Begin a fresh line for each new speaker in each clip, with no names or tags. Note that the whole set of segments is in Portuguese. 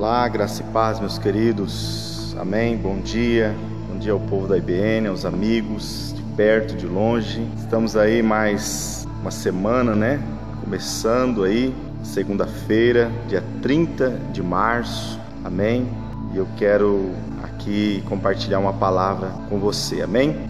Olá, graça e paz, meus queridos. Amém. Bom dia. Bom dia ao povo da IBN, aos amigos de perto, de longe. Estamos aí mais uma semana, né? Começando aí, segunda-feira, dia 30 de março. Amém. E eu quero aqui compartilhar uma palavra com você. Amém.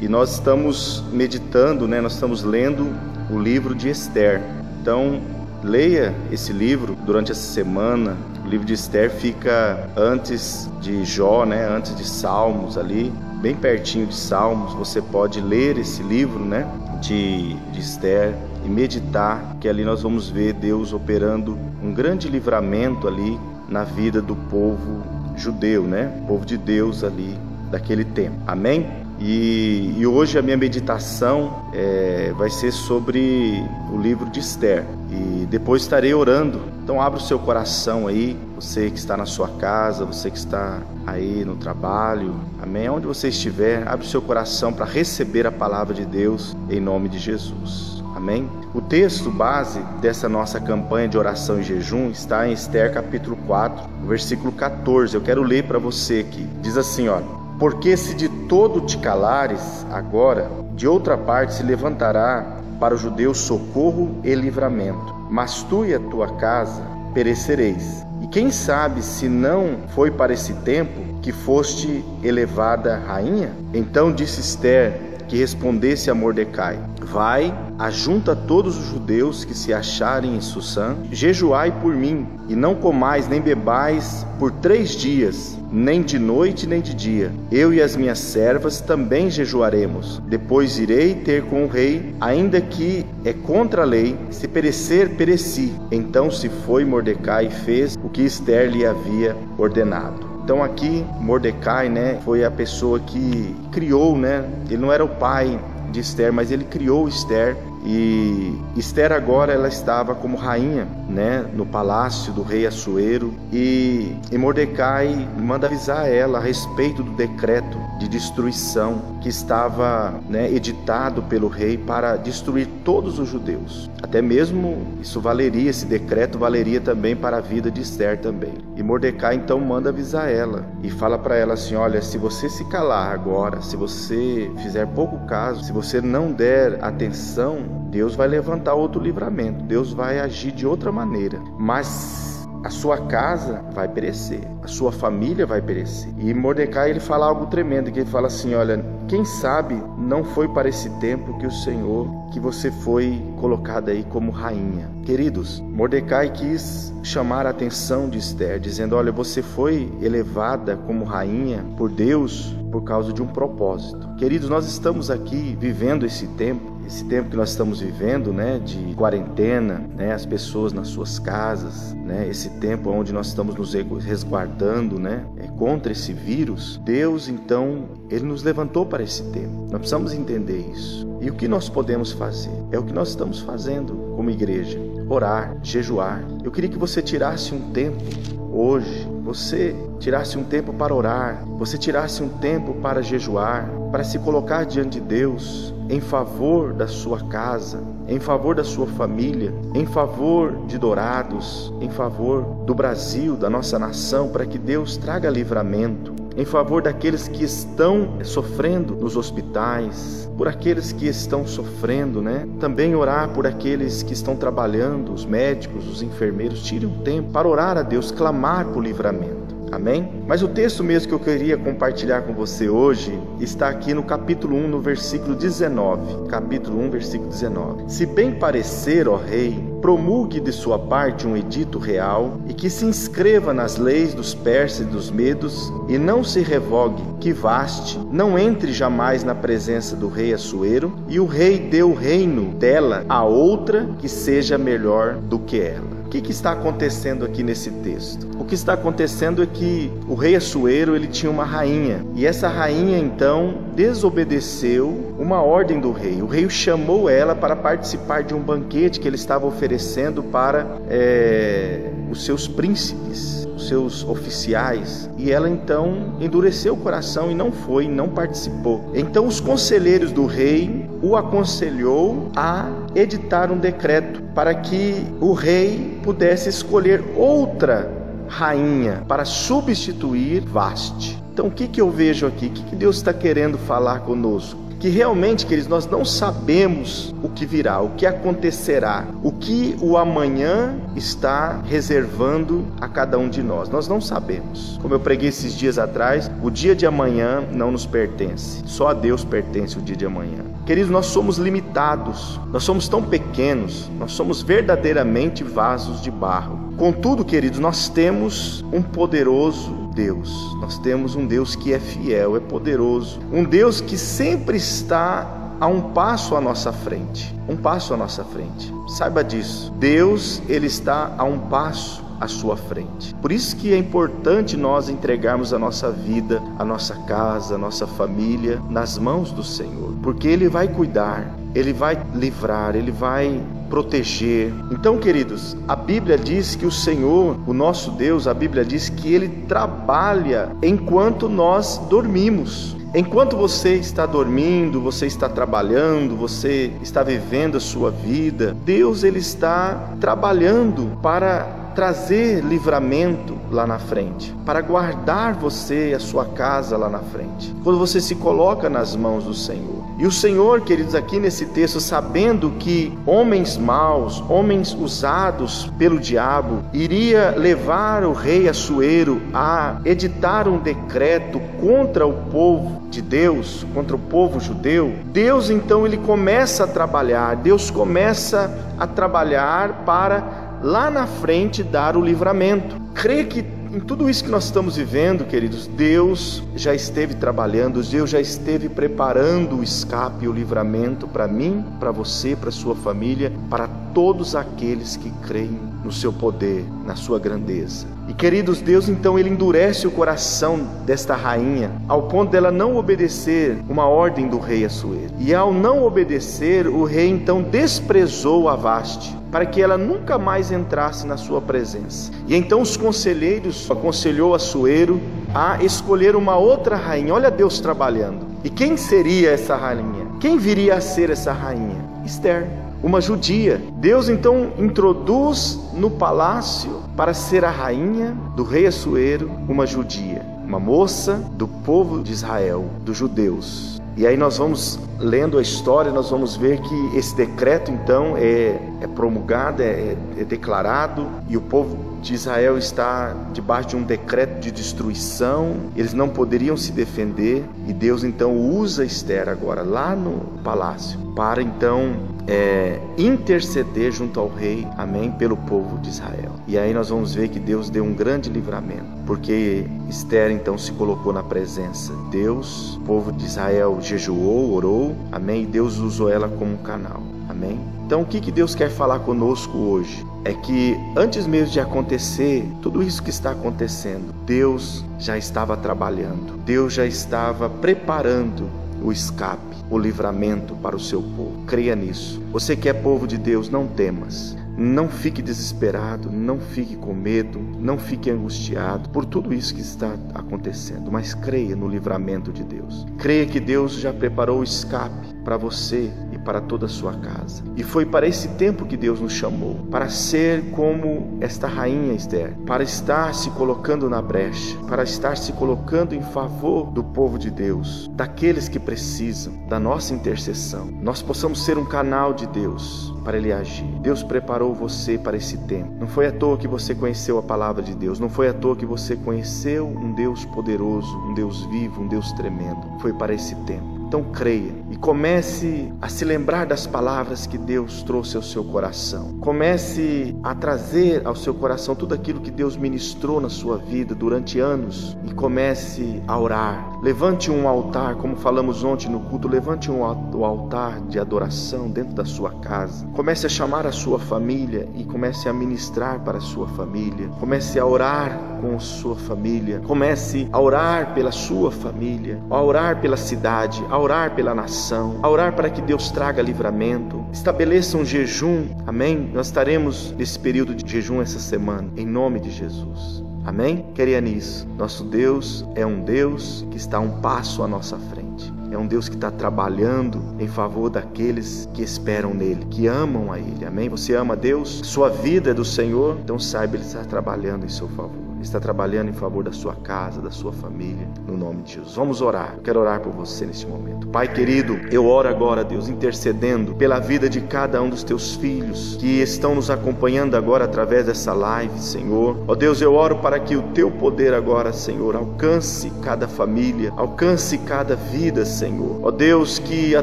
E nós estamos meditando, né? Nós estamos lendo o livro de Esther. Então, leia esse livro durante essa semana, o livro de Esther fica antes de Jó, né? Antes de Salmos ali, bem pertinho de Salmos. Você pode ler esse livro, né? De, de Esther e meditar, que ali nós vamos ver Deus operando um grande livramento ali na vida do povo judeu, né? Povo de Deus ali daquele tempo. Amém? E, e, hoje a minha meditação é, vai ser sobre o livro de Esther. E depois estarei orando. Então abra o seu coração aí, você que está na sua casa, você que está aí no trabalho, amém? Onde você estiver, abre o seu coração para receber a palavra de Deus em nome de Jesus. Amém? O texto base dessa nossa campanha de oração e jejum está em Esther capítulo 4, versículo 14. Eu quero ler para você aqui. Diz assim, olha: porque se de todo te calares, agora, de outra parte se levantará para os judeus socorro e livramento. Mas tu e a tua casa perecereis. E quem sabe se não foi para esse tempo que foste elevada rainha? Então disse Esther que respondesse a Mordecai: Vai, ajunta todos os judeus que se acharem em Sussã, jejuai por mim, e não comais nem bebais por três dias, nem de noite nem de dia. Eu e as minhas servas também jejuaremos. Depois irei ter com o rei, ainda que é contra a lei, se perecer, pereci. Então se foi Mordecai e fez o que Esther lhe havia ordenado. Então aqui Mordecai, né, foi a pessoa que criou, né? Ele não era o pai de Esther, mas ele criou Esther e Esther agora ela estava como rainha, né, no palácio do rei Assuero e, e Mordecai manda avisar ela a respeito do decreto de destruição que estava, né, editado pelo rei para destruir todos os judeus. Até mesmo isso valeria esse decreto valeria também para a vida de Esther também. E Mordecai então manda avisar ela e fala para ela assim: "Olha, se você se calar agora, se você fizer pouco caso, se você não der atenção Deus vai levantar outro livramento, Deus vai agir de outra maneira. Mas a sua casa vai perecer, a sua família vai perecer. E Mordecai ele fala algo tremendo, que ele fala assim, olha, quem sabe não foi para esse tempo que o Senhor, que você foi colocada aí como rainha. Queridos, Mordecai quis chamar a atenção de Esther, dizendo, olha, você foi elevada como rainha por Deus por causa de um propósito. Queridos, nós estamos aqui vivendo esse tempo esse tempo que nós estamos vivendo, né, de quarentena, né, as pessoas nas suas casas, né, esse tempo onde nós estamos nos resguardando, né, é, contra esse vírus, Deus então ele nos levantou para esse tempo. Nós precisamos entender isso. E o que nós podemos fazer? É o que nós estamos fazendo como igreja: orar, jejuar. Eu queria que você tirasse um tempo hoje, você tirasse um tempo para orar, você tirasse um tempo para jejuar, para se colocar diante de Deus em favor da sua casa, em favor da sua família, em favor de Dourados, em favor do Brasil, da nossa nação, para que Deus traga livramento, em favor daqueles que estão sofrendo nos hospitais, por aqueles que estão sofrendo, né? Também orar por aqueles que estão trabalhando, os médicos, os enfermeiros. Tire um tempo para orar a Deus, clamar por livramento. Amém? Mas o texto mesmo que eu queria compartilhar com você hoje está aqui no capítulo 1, no versículo 19. Capítulo 1, versículo 19. Se bem parecer, ó rei, promulgue de sua parte um edito real e que se inscreva nas leis dos persas e dos medos e não se revogue, que vaste, não entre jamais na presença do rei Assuero e o rei dê o reino dela a outra que seja melhor do que ela. O que, que, está acontecendo aqui nesse texto? O que está acontecendo é que o rei Assuero ele tinha uma rainha e essa rainha então desobedeceu uma ordem do rei. O rei chamou ela para participar de um banquete que ele estava oferecendo para é, os seus príncipes, os seus oficiais. E ela então endureceu o coração e não foi, não participou. Então os conselheiros do rei o aconselhou a editar um decreto para que o rei pudesse escolher outra rainha para substituir Vaste. Então, o que, que eu vejo aqui? O que, que Deus está querendo falar conosco? que realmente, queridos, nós não sabemos o que virá, o que acontecerá, o que o amanhã está reservando a cada um de nós. Nós não sabemos. Como eu preguei esses dias atrás, o dia de amanhã não nos pertence. Só a Deus pertence o dia de amanhã. Queridos, nós somos limitados, nós somos tão pequenos, nós somos verdadeiramente vasos de barro. Contudo, queridos, nós temos um poderoso Deus. Nós temos um Deus que é fiel, é poderoso, um Deus que sempre está a um passo à nossa frente, um passo à nossa frente. Saiba disso. Deus, ele está a um passo à sua frente. Por isso que é importante nós entregarmos a nossa vida, a nossa casa, a nossa família nas mãos do Senhor, porque ele vai cuidar, ele vai livrar, ele vai proteger. Então, queridos, a Bíblia diz que o Senhor, o nosso Deus, a Bíblia diz que ele trabalha enquanto nós dormimos. Enquanto você está dormindo, você está trabalhando, você está vivendo a sua vida, Deus ele está trabalhando para trazer livramento lá na frente, para guardar você e a sua casa lá na frente. Quando você se coloca nas mãos do Senhor. E o Senhor, queridos, aqui nesse texto, sabendo que homens maus, homens usados pelo diabo, iria levar o rei Assuero a editar um decreto contra o povo de Deus, contra o povo judeu, Deus então ele começa a trabalhar, Deus começa a trabalhar para lá na frente dar o livramento. Crê que em tudo isso que nós estamos vivendo, queridos, Deus já esteve trabalhando, Deus já esteve preparando o escape o livramento para mim, para você, para sua família, para todos aqueles que creem no seu poder, na sua grandeza. E queridos, Deus então ele endurece o coração desta rainha ao ponto dela não obedecer uma ordem do rei Assuero. E ao não obedecer, o rei então desprezou a Vaste para que ela nunca mais entrasse na sua presença. E então os conselheiros aconselhou Assuero a escolher uma outra rainha. Olha Deus trabalhando. E quem seria essa rainha? Quem viria a ser essa rainha? Esther, uma judia. Deus então introduz no palácio para ser a rainha do rei Assuero uma judia, uma moça do povo de Israel, dos judeus. E aí nós vamos lendo a história, nós vamos ver que esse decreto então é, é promulgado, é, é declarado, e o povo de Israel está debaixo de um decreto de destruição, eles não poderiam se defender, e Deus então usa Esther agora lá no palácio para então é, interceder junto ao rei, amém, pelo povo de Israel. E aí nós vamos ver que Deus deu um grande livramento, porque Esther então se colocou na presença de Deus, o povo de Israel jejuou, orou, amém, e Deus usou ela como um canal, amém. Então, o que, que Deus quer falar conosco hoje? É que antes mesmo de acontecer tudo isso que está acontecendo, Deus já estava trabalhando, Deus já estava preparando o escape, o livramento para o seu povo. Creia nisso. Você que é povo de Deus, não temas. Não fique desesperado, não fique com medo, não fique angustiado por tudo isso que está acontecendo, mas creia no livramento de Deus. Creia que Deus já preparou o escape para você para toda a sua casa. E foi para esse tempo que Deus nos chamou, para ser como esta rainha Esther, para estar se colocando na brecha, para estar se colocando em favor do povo de Deus, daqueles que precisam da nossa intercessão. Nós possamos ser um canal de Deus para ele agir. Deus preparou você para esse tempo. Não foi à toa que você conheceu a palavra de Deus, não foi à toa que você conheceu um Deus poderoso, um Deus vivo, um Deus tremendo. Foi para esse tempo. Então creia e comece a se lembrar das palavras que Deus trouxe ao seu coração. Comece a trazer ao seu coração tudo aquilo que Deus ministrou na sua vida durante anos e comece a orar. Levante um altar, como falamos ontem no culto, levante um altar de adoração dentro da sua casa. Comece a chamar a sua família e comece a ministrar para a sua família. Comece a orar com a sua família. Comece a orar pela sua família, a orar pela cidade, a orar pela nação, a orar para que Deus traga livramento. Estabeleça um jejum, amém? Nós estaremos nesse período de jejum essa semana, em nome de Jesus. Amém? Queria nisso. Nosso Deus é um Deus que está um passo à nossa frente. É um Deus que está trabalhando em favor daqueles que esperam nele, que amam a Ele. Amém? Você ama Deus? Sua vida é do Senhor? Então saiba, Ele está trabalhando em seu favor. Está trabalhando em favor da sua casa, da sua família, no nome de Jesus. Vamos orar. Eu quero orar por você neste momento. Pai querido, eu oro agora, Deus, intercedendo pela vida de cada um dos teus filhos que estão nos acompanhando agora através dessa live, Senhor. Ó Deus, eu oro para que o teu poder agora, Senhor, alcance cada família, alcance cada vida, Senhor. Ó Deus, que a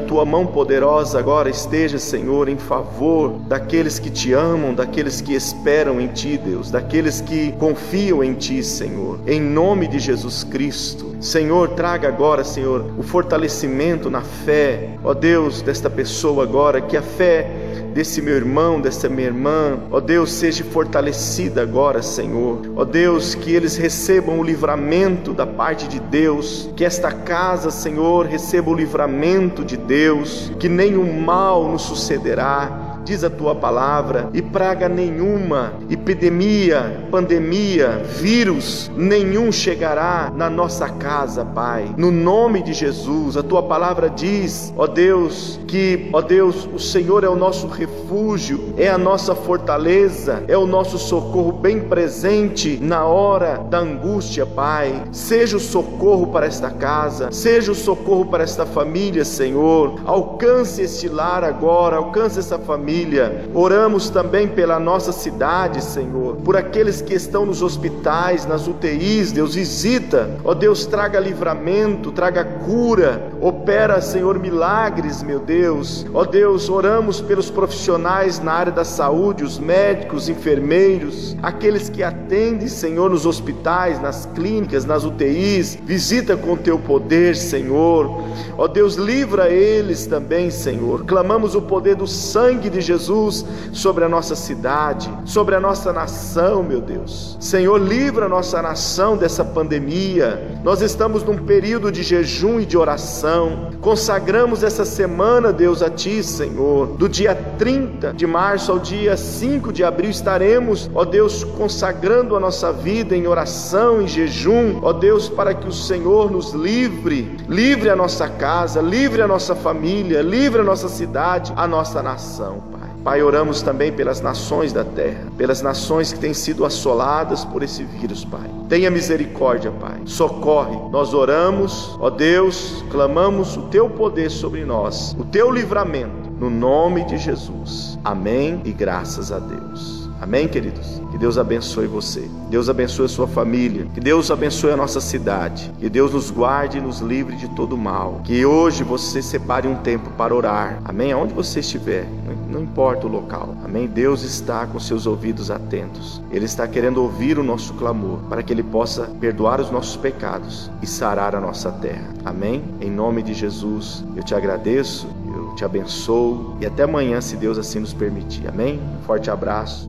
tua mão poderosa agora esteja, Senhor, em favor daqueles que te amam, daqueles que esperam em ti, Deus, daqueles que confiam em ti, Senhor. Em nome de Jesus Cristo. Senhor, traga agora, Senhor, o fortalecimento na fé, ó Deus, desta pessoa agora, que a fé desse meu irmão, dessa minha irmã, ó Deus, seja fortalecida agora, Senhor. Ó Deus, que eles recebam o livramento da parte de Deus, que esta casa, Senhor, receba o livramento de Deus, que nenhum mal nos sucederá diz a tua palavra, e praga nenhuma, epidemia, pandemia, vírus nenhum chegará na nossa casa, Pai. No nome de Jesus, a tua palavra diz, ó Deus, que, ó Deus, o Senhor é o nosso refúgio, é a nossa fortaleza, é o nosso socorro bem presente na hora da angústia, Pai. Seja o socorro para esta casa, seja o socorro para esta família, Senhor. Alcance este lar agora, alcance essa família família. Oramos também pela nossa cidade, Senhor, por aqueles que estão nos hospitais, nas UTIs. Deus, visita. Ó Deus, traga livramento, traga cura. Opera, Senhor, milagres, meu Deus. Ó Deus, oramos pelos profissionais na área da saúde, os médicos, enfermeiros, aqueles que atendem, Senhor, nos hospitais, nas clínicas, nas UTIs. Visita com teu poder, Senhor. Ó Deus, livra eles também, Senhor. Clamamos o poder do sangue de Jesus sobre a nossa cidade, sobre a nossa nação, meu Deus. Senhor, livra a nossa nação dessa pandemia. Nós estamos num período de jejum e de oração. Consagramos essa semana, Deus, a Ti, Senhor. Do dia 30 de março ao dia 5 de abril estaremos, ó Deus, consagrando a nossa vida em oração, em jejum, ó Deus, para que o Senhor nos livre, livre a nossa casa, livre a nossa família, livre a nossa cidade, a nossa nação, Pai. Pai, oramos também pelas nações da terra, pelas nações que têm sido assoladas por esse vírus, Pai. Tenha misericórdia, Pai. Socorre. Nós oramos, ó Deus, clamamos o teu poder sobre nós, o teu livramento, no nome de Jesus. Amém e graças a Deus. Amém, queridos? Que Deus abençoe você. Deus abençoe a sua família. Que Deus abençoe a nossa cidade. Que Deus nos guarde e nos livre de todo mal. Que hoje você separe um tempo para orar. Amém? Aonde você estiver, não importa o local. Amém? Deus está com seus ouvidos atentos. Ele está querendo ouvir o nosso clamor para que ele possa perdoar os nossos pecados e sarar a nossa terra. Amém? Em nome de Jesus, eu te agradeço, eu te abençoo e até amanhã, se Deus assim nos permitir. Amém? Um forte abraço.